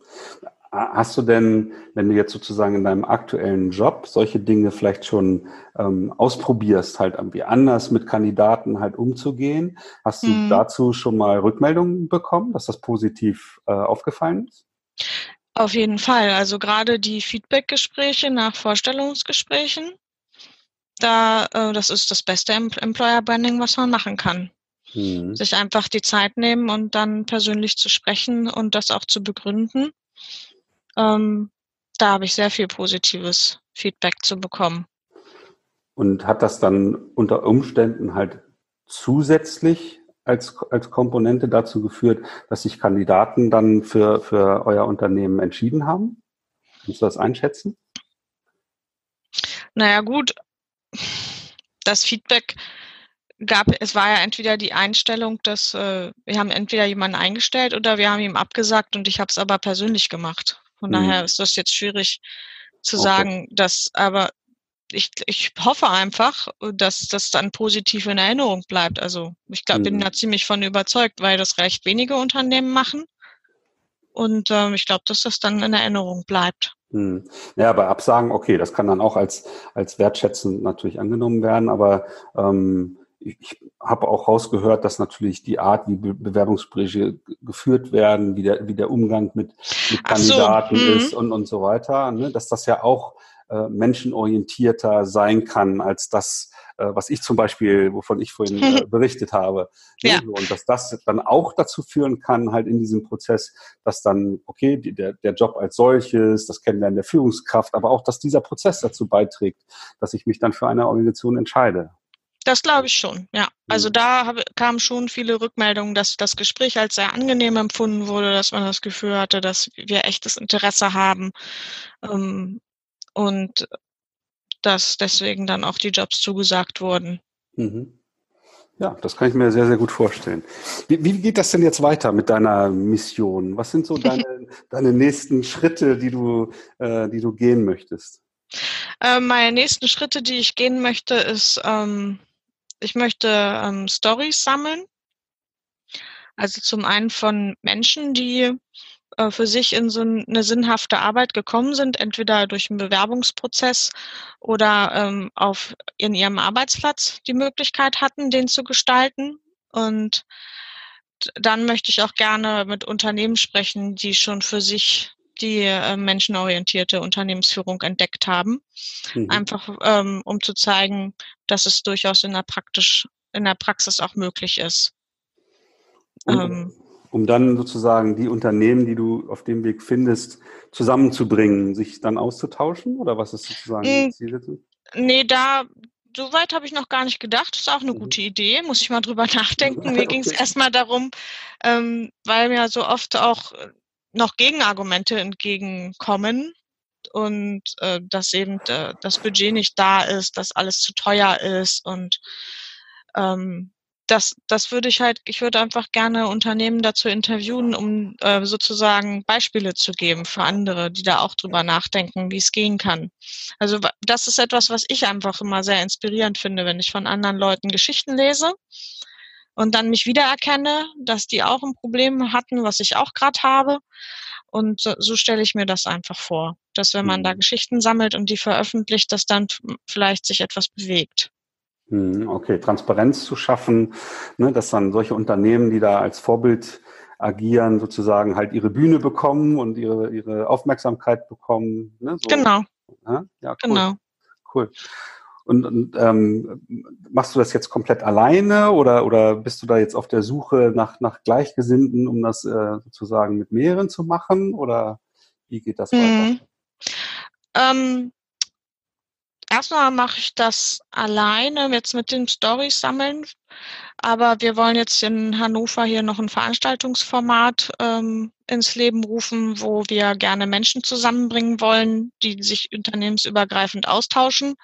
Hast du denn, wenn du jetzt sozusagen in deinem aktuellen Job solche Dinge vielleicht schon ähm, ausprobierst, halt irgendwie anders mit Kandidaten halt umzugehen, hast du hm. dazu schon mal Rückmeldungen bekommen, dass das positiv äh, aufgefallen ist? Auf jeden Fall. Also gerade die Feedback-Gespräche nach Vorstellungsgesprächen, da, äh, das ist das beste Employer Branding, was man machen kann. Mhm. Sich einfach die Zeit nehmen und dann persönlich zu sprechen und das auch zu begründen. Ähm, da habe ich sehr viel positives Feedback zu bekommen. Und hat das dann unter Umständen halt zusätzlich als, als Komponente dazu geführt, dass sich Kandidaten dann für, für euer Unternehmen entschieden haben? Kannst du das einschätzen? Naja, gut. Das Feedback gab, es war ja entweder die Einstellung, dass äh, wir haben entweder jemanden eingestellt oder wir haben ihm abgesagt und ich habe es aber persönlich gemacht. Von mhm. daher ist das jetzt schwierig zu okay. sagen, dass aber ich, ich hoffe einfach, dass das dann positiv in Erinnerung bleibt. Also ich glaube, mhm. bin da ziemlich von überzeugt, weil das recht wenige Unternehmen machen. Und ähm, ich glaube, dass das dann in Erinnerung bleibt. Hm. Ja, bei Absagen, okay, das kann dann auch als, als wertschätzend natürlich angenommen werden, aber ähm, ich, ich habe auch rausgehört, dass natürlich die Art, wie Be Bewerbungsgespräche geführt werden, wie der, wie der Umgang mit, mit Kandidaten so. mhm. ist und, und so weiter, ne, dass das ja auch äh, menschenorientierter sein kann als das, äh, was ich zum Beispiel, wovon ich vorhin äh, berichtet habe. Ne, ja. Und dass das dann auch dazu führen kann, halt in diesem Prozess, dass dann, okay, die, der, der Job als solches, das Kennenlernen der Führungskraft, aber auch, dass dieser Prozess dazu beiträgt, dass ich mich dann für eine Organisation entscheide. Das glaube ich schon, ja. Also mhm. da kamen schon viele Rückmeldungen, dass das Gespräch als sehr angenehm empfunden wurde, dass man das Gefühl hatte, dass wir echtes Interesse haben ähm, und dass deswegen dann auch die Jobs zugesagt wurden. Mhm. Ja, das kann ich mir sehr, sehr gut vorstellen. Wie, wie geht das denn jetzt weiter mit deiner Mission? Was sind so deine, deine nächsten Schritte, die du, äh, die du gehen möchtest? Äh, meine nächsten Schritte, die ich gehen möchte, ist ähm, ich möchte ähm, Stories sammeln. Also zum einen von Menschen, die äh, für sich in so eine sinnhafte Arbeit gekommen sind, entweder durch einen Bewerbungsprozess oder ähm, auf in ihrem Arbeitsplatz die Möglichkeit hatten, den zu gestalten. Und dann möchte ich auch gerne mit Unternehmen sprechen, die schon für sich die äh, menschenorientierte Unternehmensführung entdeckt haben. Mhm. Einfach ähm, um zu zeigen, dass es durchaus in der, praktisch, in der Praxis auch möglich ist. Um, ähm, um dann sozusagen die Unternehmen, die du auf dem Weg findest, zusammenzubringen, sich dann auszutauschen? Oder was ist sozusagen die hm, Zielsetzung? Nee, da, so weit habe ich noch gar nicht gedacht. Das ist auch eine mhm. gute Idee, muss ich mal drüber nachdenken. Mir ging es erstmal darum, ähm, weil mir so oft auch noch Gegenargumente entgegenkommen und äh, dass eben äh, das Budget nicht da ist, dass alles zu teuer ist und ähm, das, das würde ich halt, ich würde einfach gerne Unternehmen dazu interviewen, um äh, sozusagen Beispiele zu geben für andere, die da auch drüber nachdenken, wie es gehen kann. Also das ist etwas, was ich einfach immer sehr inspirierend finde, wenn ich von anderen Leuten Geschichten lese und dann mich wiedererkenne, dass die auch ein Problem hatten, was ich auch gerade habe. Und so, so stelle ich mir das einfach vor, dass wenn man da mhm. Geschichten sammelt und die veröffentlicht, dass dann vielleicht sich etwas bewegt. Mhm, okay, Transparenz zu schaffen, ne, dass dann solche Unternehmen, die da als Vorbild agieren, sozusagen halt ihre Bühne bekommen und ihre, ihre Aufmerksamkeit bekommen. Ne, so. Genau. Ja, cool. Genau. Cool. Und, und ähm, machst du das jetzt komplett alleine oder, oder bist du da jetzt auf der Suche nach, nach Gleichgesinnten, um das äh, sozusagen mit mehreren zu machen? Oder wie geht das weiter? Mhm. Ähm, erstmal mache ich das alleine jetzt mit den Stories sammeln. Aber wir wollen jetzt in Hannover hier noch ein Veranstaltungsformat ähm, ins Leben rufen, wo wir gerne Menschen zusammenbringen wollen, die sich unternehmensübergreifend austauschen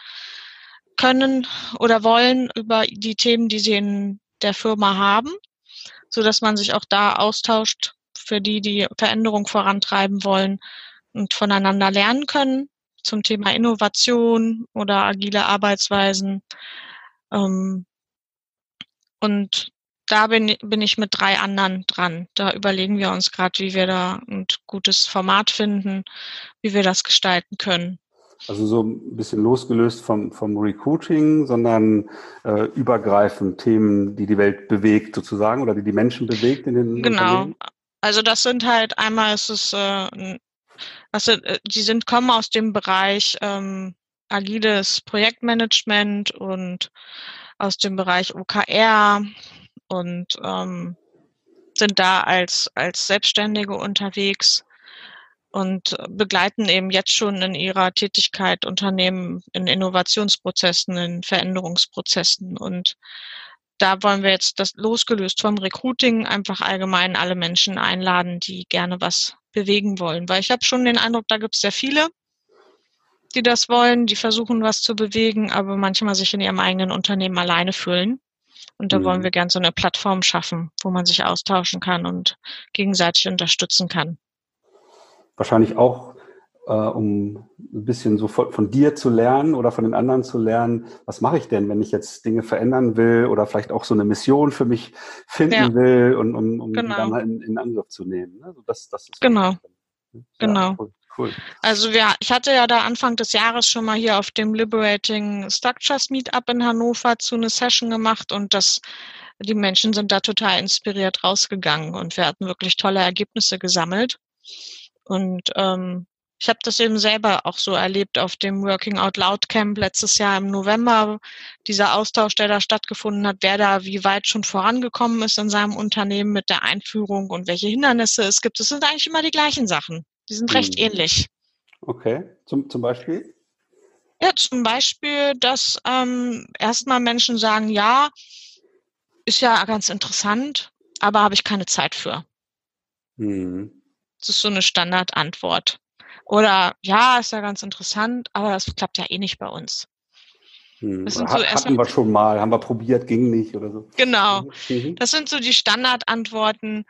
können oder wollen über die Themen, die sie in der Firma haben, so dass man sich auch da austauscht für die, die Veränderung vorantreiben wollen und voneinander lernen können zum Thema Innovation oder agile Arbeitsweisen. Ähm, und da bin, bin ich mit drei anderen dran. Da überlegen wir uns gerade, wie wir da ein gutes Format finden, wie wir das gestalten können. Also so ein bisschen losgelöst vom, vom Recruiting, sondern äh, übergreifend Themen, die die Welt bewegt sozusagen oder die die Menschen bewegt in den Genau. Also das sind halt einmal ist es äh, also äh, die sind kommen aus dem Bereich ähm, agiles Projektmanagement und aus dem Bereich OKR und ähm, sind da als als Selbstständige unterwegs und begleiten eben jetzt schon in ihrer Tätigkeit Unternehmen in Innovationsprozessen, in Veränderungsprozessen. Und da wollen wir jetzt das losgelöst vom Recruiting einfach allgemein alle Menschen einladen, die gerne was bewegen wollen. Weil ich habe schon den Eindruck, da gibt es sehr viele, die das wollen, die versuchen, was zu bewegen, aber manchmal sich in ihrem eigenen Unternehmen alleine fühlen. Und da mhm. wollen wir gern so eine Plattform schaffen, wo man sich austauschen kann und gegenseitig unterstützen kann. Wahrscheinlich auch äh, um ein bisschen so von, von, dir zu lernen oder von den anderen zu lernen, was mache ich denn, wenn ich jetzt Dinge verändern will oder vielleicht auch so eine Mission für mich finden ja. will und um, um genau. die dann in, in Angriff zu nehmen. Also das, das ist genau. Ja, genau. Cool. Cool. Also wir, ich hatte ja da Anfang des Jahres schon mal hier auf dem Liberating Structures Meetup in Hannover zu einer Session gemacht und das, die Menschen sind da total inspiriert rausgegangen und wir hatten wirklich tolle Ergebnisse gesammelt. Und ähm, ich habe das eben selber auch so erlebt auf dem Working Out Loud Camp letztes Jahr im November. Dieser Austausch, der da stattgefunden hat, wer da wie weit schon vorangekommen ist in seinem Unternehmen mit der Einführung und welche Hindernisse es gibt. Das sind eigentlich immer die gleichen Sachen. Die sind recht hm. ähnlich. Okay, zum, zum Beispiel? Ja, zum Beispiel, dass ähm, erstmal Menschen sagen, ja, ist ja ganz interessant, aber habe ich keine Zeit für. Hm. Das ist so eine Standardantwort. Oder ja, ist ja ganz interessant, aber das klappt ja eh nicht bei uns. Hm. So hatten wir schon mal, haben wir probiert, ging nicht oder so. Genau. Mhm. Das sind so die Standardantworten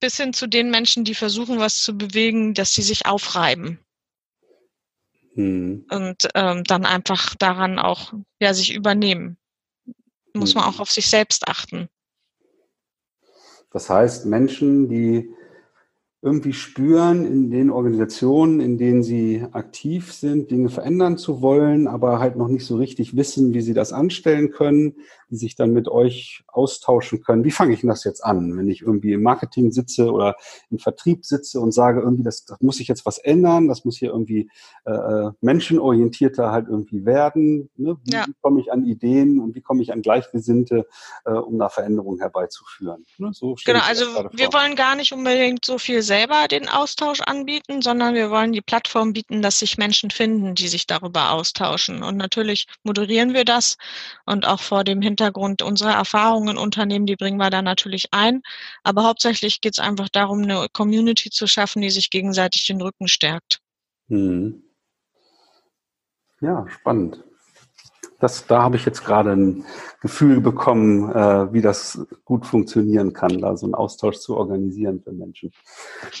bis hin zu den Menschen, die versuchen, was zu bewegen, dass sie sich aufreiben. Hm. Und ähm, dann einfach daran auch ja, sich übernehmen. Muss hm. man auch auf sich selbst achten. Das heißt, Menschen, die irgendwie spüren in den Organisationen, in denen sie aktiv sind, Dinge verändern zu wollen, aber halt noch nicht so richtig wissen, wie sie das anstellen können, die sich dann mit euch austauschen können. Wie fange ich denn das jetzt an, wenn ich irgendwie im Marketing sitze oder im Vertrieb sitze und sage, irgendwie, das, das muss ich jetzt was ändern, das muss hier irgendwie äh, äh menschenorientierter halt irgendwie werden. Ne? Wie ja. komme ich an Ideen und wie komme ich an Gleichgesinnte, äh, um da Veränderungen herbeizuführen? Ne? So genau, also wir wollen gar nicht unbedingt so viel selber den Austausch anbieten, sondern wir wollen die Plattform bieten, dass sich Menschen finden, die sich darüber austauschen. Und natürlich moderieren wir das und auch vor dem Hintergrund unserer Erfahrungen in Unternehmen, die bringen wir da natürlich ein. Aber hauptsächlich geht es einfach darum, eine Community zu schaffen, die sich gegenseitig den Rücken stärkt. Hm. Ja, spannend das, da habe ich jetzt gerade ein Gefühl bekommen, äh, wie das gut funktionieren kann, da so einen Austausch zu organisieren für Menschen.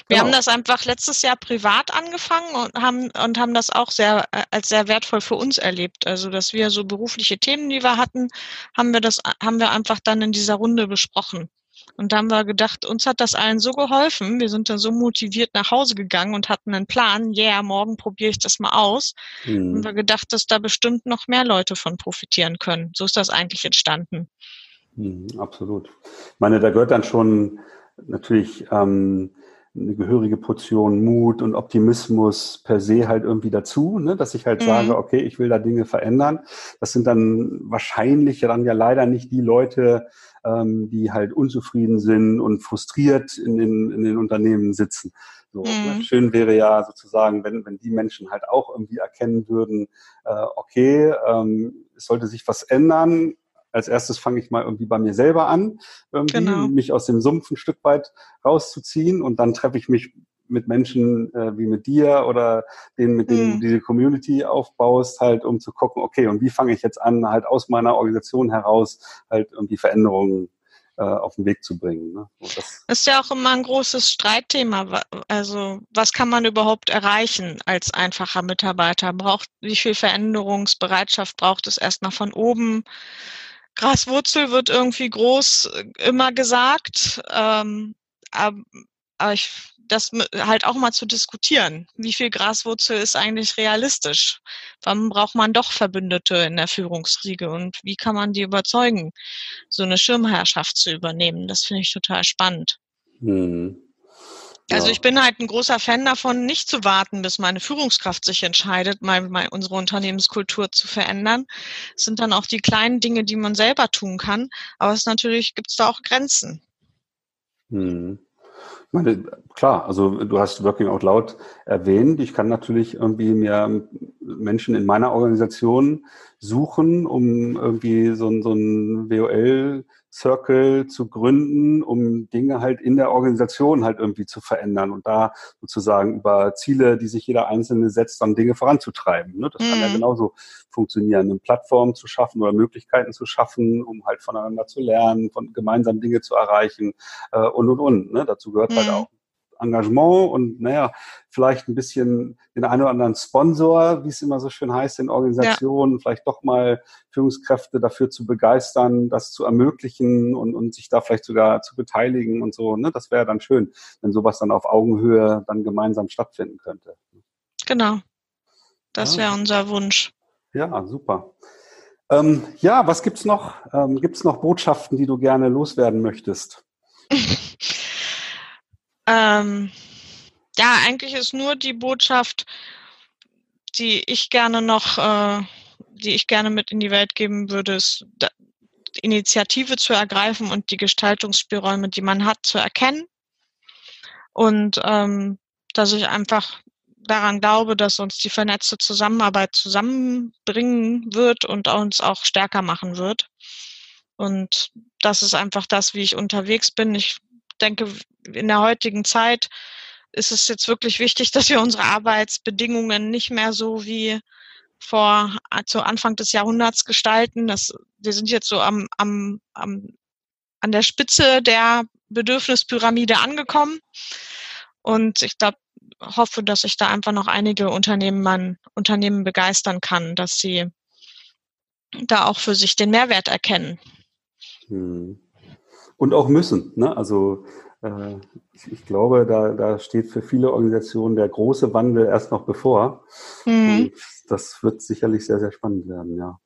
Wir genau. haben das einfach letztes Jahr privat angefangen und haben, und haben das auch sehr, äh, als sehr wertvoll für uns erlebt. Also, dass wir so berufliche Themen, die wir hatten, haben wir das, haben wir einfach dann in dieser Runde besprochen. Und da haben wir gedacht, uns hat das allen so geholfen. Wir sind dann so motiviert nach Hause gegangen und hatten einen Plan. Ja, yeah, morgen probiere ich das mal aus. Mhm. Und wir gedacht, dass da bestimmt noch mehr Leute von profitieren können. So ist das eigentlich entstanden. Mhm, absolut. Ich meine, da gehört dann schon natürlich ähm, eine gehörige Portion Mut und Optimismus per se halt irgendwie dazu, ne? dass ich halt mhm. sage, okay, ich will da Dinge verändern. Das sind dann wahrscheinlich dann ja leider nicht die Leute, ähm, die halt unzufrieden sind und frustriert in den, in den Unternehmen sitzen. So, ne? mhm. Schön wäre ja sozusagen, wenn, wenn die Menschen halt auch irgendwie erkennen würden, äh, okay, ähm, es sollte sich was ändern. Als erstes fange ich mal irgendwie bei mir selber an, irgendwie genau. mich aus dem Sumpf ein Stück weit rauszuziehen und dann treffe ich mich mit Menschen äh, wie mit dir oder denen, mit denen mhm. du diese Community aufbaust, halt um zu gucken, okay, und wie fange ich jetzt an, halt aus meiner Organisation heraus halt irgendwie Veränderungen äh, auf den Weg zu bringen. Ne? das ist ja auch immer ein großes Streitthema. Also was kann man überhaupt erreichen als einfacher Mitarbeiter? Braucht wie viel Veränderungsbereitschaft braucht es erstmal von oben? Graswurzel wird irgendwie groß äh, immer gesagt. Ähm, aber ich das halt auch mal zu diskutieren. Wie viel Graswurzel ist eigentlich realistisch? Warum braucht man doch Verbündete in der Führungsriege und wie kann man die überzeugen, so eine Schirmherrschaft zu übernehmen? Das finde ich total spannend. Hm. Also ich bin halt ein großer Fan davon, nicht zu warten, bis meine Führungskraft sich entscheidet, mal, mal unsere Unternehmenskultur zu verändern. Es sind dann auch die kleinen Dinge, die man selber tun kann. Aber es natürlich gibt es da auch Grenzen. Hm. Ich meine, klar, also du hast Working Out Loud erwähnt. Ich kann natürlich irgendwie mir Menschen in meiner Organisation suchen, um irgendwie so, ein so ein WOL Circle zu gründen, um Dinge halt in der Organisation halt irgendwie zu verändern und da sozusagen über Ziele, die sich jeder Einzelne setzt, dann Dinge voranzutreiben. Ne? Das mhm. kann ja mhm. genauso funktionieren, eine Plattform zu schaffen oder Möglichkeiten zu schaffen, um halt voneinander zu lernen, von gemeinsam Dinge zu erreichen äh, und und und. Ne? Dazu gehört halt mhm. halt auch Engagement und naja, vielleicht ein bisschen den einen oder anderen Sponsor, wie es immer so schön heißt in Organisationen, ja. vielleicht doch mal Führungskräfte dafür zu begeistern, das zu ermöglichen und, und sich da vielleicht sogar zu beteiligen und so. Ne? Das wäre dann schön, wenn sowas dann auf Augenhöhe dann gemeinsam stattfinden könnte. Genau. Das ja. wäre unser Wunsch. Ja, super. Ähm, ja, was gibt's noch? Ähm, gibt's noch Botschaften, die du gerne loswerden möchtest? Ähm, ja, eigentlich ist nur die Botschaft, die ich gerne noch, äh, die ich gerne mit in die Welt geben würde, ist da, Initiative zu ergreifen und die Gestaltungsspielräume, die man hat, zu erkennen. Und ähm, dass ich einfach daran glaube, dass uns die vernetzte Zusammenarbeit zusammenbringen wird und uns auch stärker machen wird. Und das ist einfach das, wie ich unterwegs bin. Ich denke, in der heutigen Zeit ist es jetzt wirklich wichtig, dass wir unsere Arbeitsbedingungen nicht mehr so wie vor zu Anfang des Jahrhunderts gestalten. Das, wir sind jetzt so am, am, am an der Spitze der Bedürfnispyramide angekommen. Und ich glaube, hoffe, dass ich da einfach noch einige Unternehmen, man, Unternehmen begeistern kann, dass sie da auch für sich den Mehrwert erkennen. Hm und auch müssen. Ne? Also äh, ich, ich, glaube, da, da steht für viele Organisationen der große Wandel erst noch bevor. Mhm. Und das wird sicherlich sehr, sehr spannend werden, ja.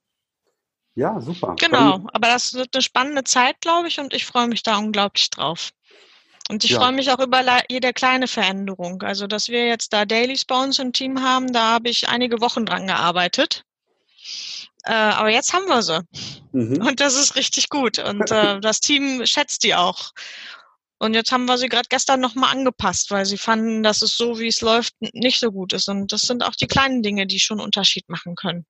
Ja, super. Genau, Dann, aber das wird eine spannende Zeit, glaube ich, und ich freue mich da unglaublich drauf. Und ich ja. freue mich auch über jede kleine Veränderung. Also, dass wir jetzt da Dailies bei uns im Team haben, da habe ich einige Wochen dran gearbeitet. Äh, aber jetzt haben wir sie. Mhm. Und das ist richtig gut. Und äh, das Team schätzt die auch. Und jetzt haben wir sie gerade gestern nochmal angepasst, weil sie fanden, dass es so, wie es läuft, nicht so gut ist. Und das sind auch die kleinen Dinge, die schon Unterschied machen können.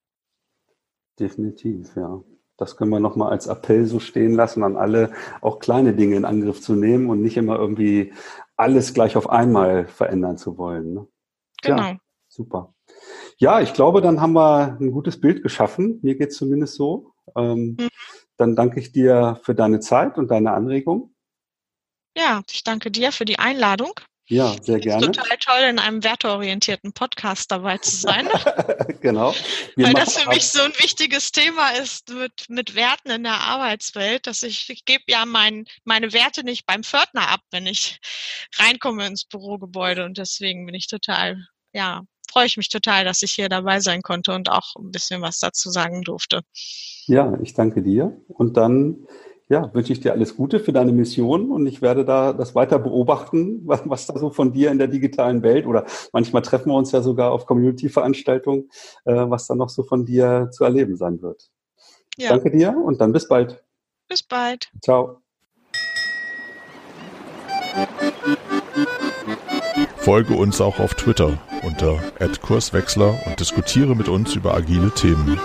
Definitiv, ja. Das können wir nochmal als Appell so stehen lassen, an alle auch kleine Dinge in Angriff zu nehmen und nicht immer irgendwie alles gleich auf einmal verändern zu wollen. Ne? Genau. Ja, super. Ja, ich glaube, dann haben wir ein gutes Bild geschaffen. Mir geht es zumindest so. Ähm, mhm. Dann danke ich dir für deine Zeit und deine Anregung. Ja, ich danke dir für die Einladung. Ja, sehr gerne. Es ist total toll, in einem werteorientierten Podcast dabei zu sein. genau. Wir Weil das für mich so ein wichtiges Thema ist mit, mit Werten in der Arbeitswelt, dass ich, ich gebe ja mein, meine Werte nicht beim Pförtner ab, wenn ich reinkomme ins Bürogebäude. Und deswegen bin ich total, ja, freue ich mich total, dass ich hier dabei sein konnte und auch ein bisschen was dazu sagen durfte. Ja, ich danke dir. Und dann ja, wünsche ich dir alles Gute für deine Mission und ich werde da das weiter beobachten, was, was da so von dir in der digitalen Welt oder manchmal treffen wir uns ja sogar auf Community-Veranstaltungen, äh, was da noch so von dir zu erleben sein wird. Ja. Danke dir und dann bis bald. Bis bald. Ciao. Folge uns auch auf Twitter unter @kurswechsler und diskutiere mit uns über agile Themen.